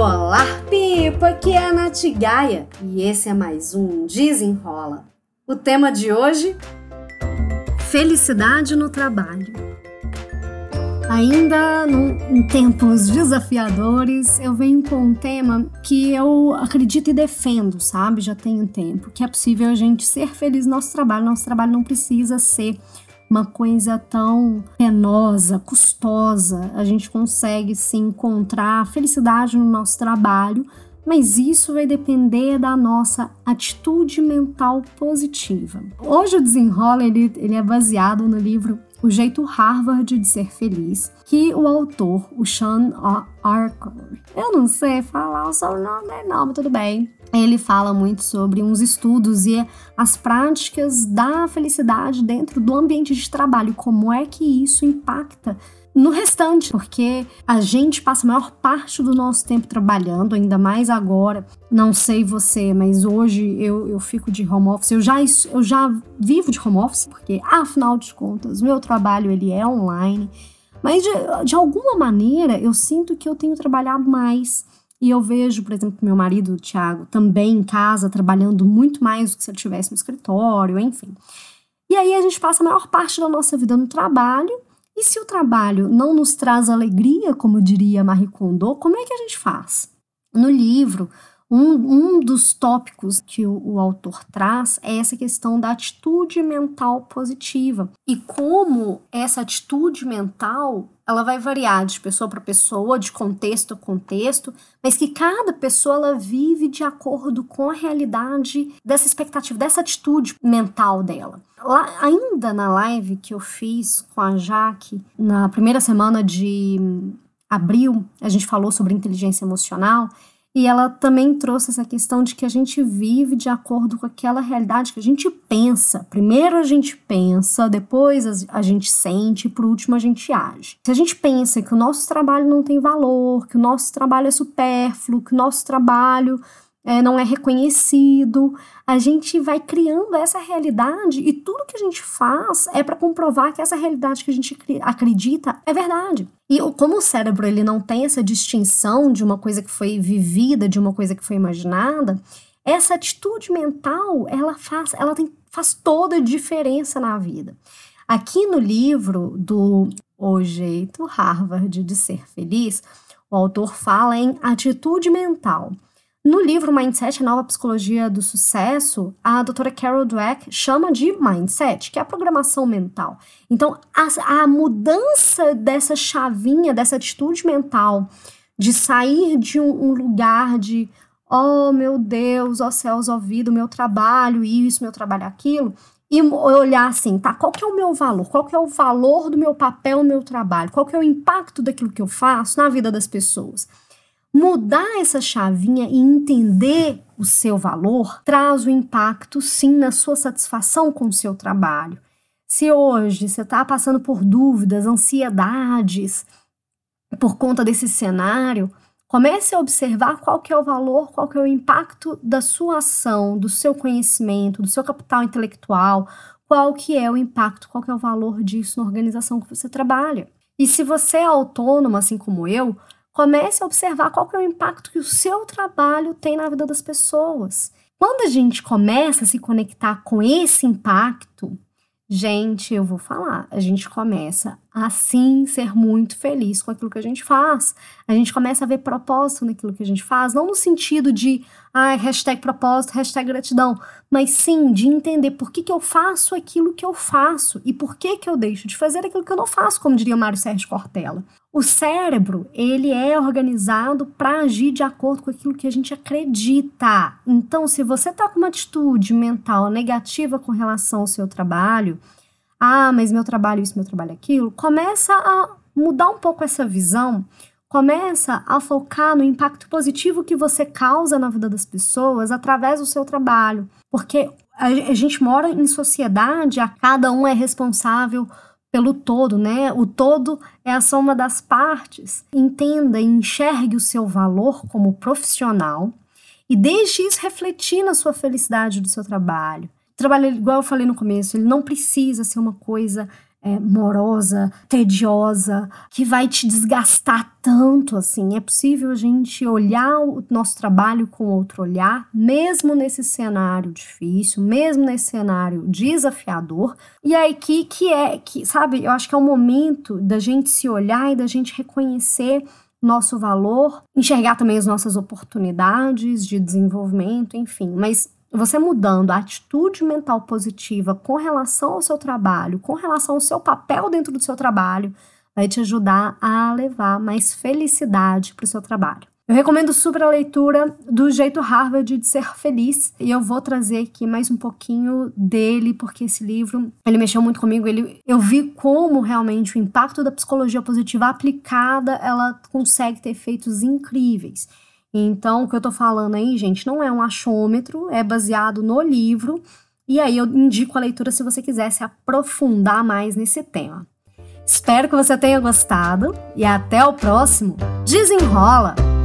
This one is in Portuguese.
Olá, Pipa! Aqui é a Nath Gaia e esse é mais um Desenrola. O tema de hoje: Felicidade no trabalho. Ainda no, em tempos desafiadores, eu venho com um tema que eu acredito e defendo, sabe? Já tem um tempo, que é possível a gente ser feliz no nosso trabalho. Nosso trabalho não precisa ser uma coisa tão penosa, custosa. A gente consegue se encontrar felicidade no nosso trabalho, mas isso vai depender da nossa atitude mental positiva. Hoje o Desenrola ele, ele é baseado no livro O Jeito Harvard de Ser Feliz, que o autor, o Sean Archer, eu não sei falar o sobrenome dele não, mas tudo bem, ele fala muito sobre uns estudos e as práticas da felicidade dentro do ambiente de trabalho, como é que isso impacta no restante, porque a gente passa a maior parte do nosso tempo trabalhando, ainda mais agora. Não sei você, mas hoje eu, eu fico de home office. Eu já, eu já vivo de home office, porque afinal de contas, o meu trabalho ele é online. Mas de, de alguma maneira eu sinto que eu tenho trabalhado mais. E eu vejo, por exemplo, meu marido, o Thiago, também em casa, trabalhando muito mais do que se ele estivesse no escritório, enfim. E aí a gente passa a maior parte da nossa vida no trabalho e se o trabalho não nos traz alegria, como diria Marie Kondo, como é que a gente faz? No livro, um, um dos tópicos que o, o, autor traz é essa questão da atitude mental positiva e como essa atitude mental ela vai variar de pessoa para pessoa, de contexto a contexto, mas que cada pessoa ela vive de acordo com a realidade dessa expectativa, dessa atitude mental dela. Lá, ainda na live que eu fiz com a Jaque, na primeira semana de abril, a gente falou sobre inteligência emocional e ela também trouxe essa questão de que a gente vive de acordo com aquela realidade que a gente pensa. Primeiro a gente pensa, depois a gente sente e por último a gente age. Se a gente pensa que o nosso trabalho não tem valor, que o nosso trabalho é supérfluo, que o nosso trabalho é, não é reconhecido. A gente vai criando essa realidade e tudo que a gente faz é para comprovar que essa realidade que a gente acredita é verdade. E como o cérebro ele não tem essa distinção de uma coisa que foi vivida, de uma coisa que foi imaginada, essa atitude mental ela faz, ela tem, faz toda a diferença na vida. Aqui no livro do O Jeito Harvard de Ser Feliz, o autor fala em atitude mental. No livro Mindset, a nova psicologia do sucesso, a doutora Carol Dweck chama de mindset, que é a programação mental. Então, a, a mudança dessa chavinha, dessa atitude mental, de sair de um, um lugar de oh meu Deus, oh céus, oh vida, meu trabalho, isso, meu trabalho, aquilo, e olhar assim, tá, qual que é o meu valor? Qual que é o valor do meu papel no meu trabalho? Qual que é o impacto daquilo que eu faço na vida das pessoas? Mudar essa chavinha e entender o seu valor traz o impacto, sim, na sua satisfação com o seu trabalho. Se hoje você está passando por dúvidas, ansiedades por conta desse cenário, comece a observar qual que é o valor, qual que é o impacto da sua ação, do seu conhecimento, do seu capital intelectual, qual que é o impacto, qual que é o valor disso na organização que você trabalha. E se você é autônomo, assim como eu, Comece a observar qual que é o impacto que o seu trabalho tem na vida das pessoas. Quando a gente começa a se conectar com esse impacto, gente, eu vou falar, a gente começa a ser muito feliz com aquilo que a gente faz. A gente começa a ver propósito naquilo que a gente faz, não no sentido de ah, hashtag propósito, hashtag gratidão, mas sim de entender por que, que eu faço aquilo que eu faço e por que, que eu deixo de fazer aquilo que eu não faço, como diria Mário Sérgio Cortella. O cérebro, ele é organizado para agir de acordo com aquilo que a gente acredita. Então, se você está com uma atitude mental negativa com relação ao seu trabalho, ah, mas meu trabalho isso, meu trabalho aquilo, começa a mudar um pouco essa visão, começa a focar no impacto positivo que você causa na vida das pessoas através do seu trabalho. Porque a gente mora em sociedade, a cada um é responsável pelo todo, né? O todo é a soma das partes. Entenda e enxergue o seu valor como profissional e deixe isso refletir na sua felicidade do seu trabalho. Trabalho, igual eu falei no começo, ele não precisa ser uma coisa é, morosa, tediosa, que vai te desgastar tanto assim. É possível a gente olhar o nosso trabalho com outro olhar, mesmo nesse cenário difícil, mesmo nesse cenário desafiador. E aí que que é que, sabe, eu acho que é o momento da gente se olhar e da gente reconhecer nosso valor, enxergar também as nossas oportunidades de desenvolvimento, enfim, mas você mudando a atitude mental positiva com relação ao seu trabalho, com relação ao seu papel dentro do seu trabalho, vai te ajudar a levar mais felicidade para o seu trabalho. Eu recomendo super a leitura do Jeito Harvard de Ser Feliz e eu vou trazer aqui mais um pouquinho dele, porque esse livro, ele mexeu muito comigo, ele, eu vi como realmente o impacto da psicologia positiva aplicada, ela consegue ter efeitos incríveis. Então, o que eu tô falando aí, gente, não é um achômetro, é baseado no livro. E aí eu indico a leitura se você quiser se aprofundar mais nesse tema. Espero que você tenha gostado e até o próximo. Desenrola!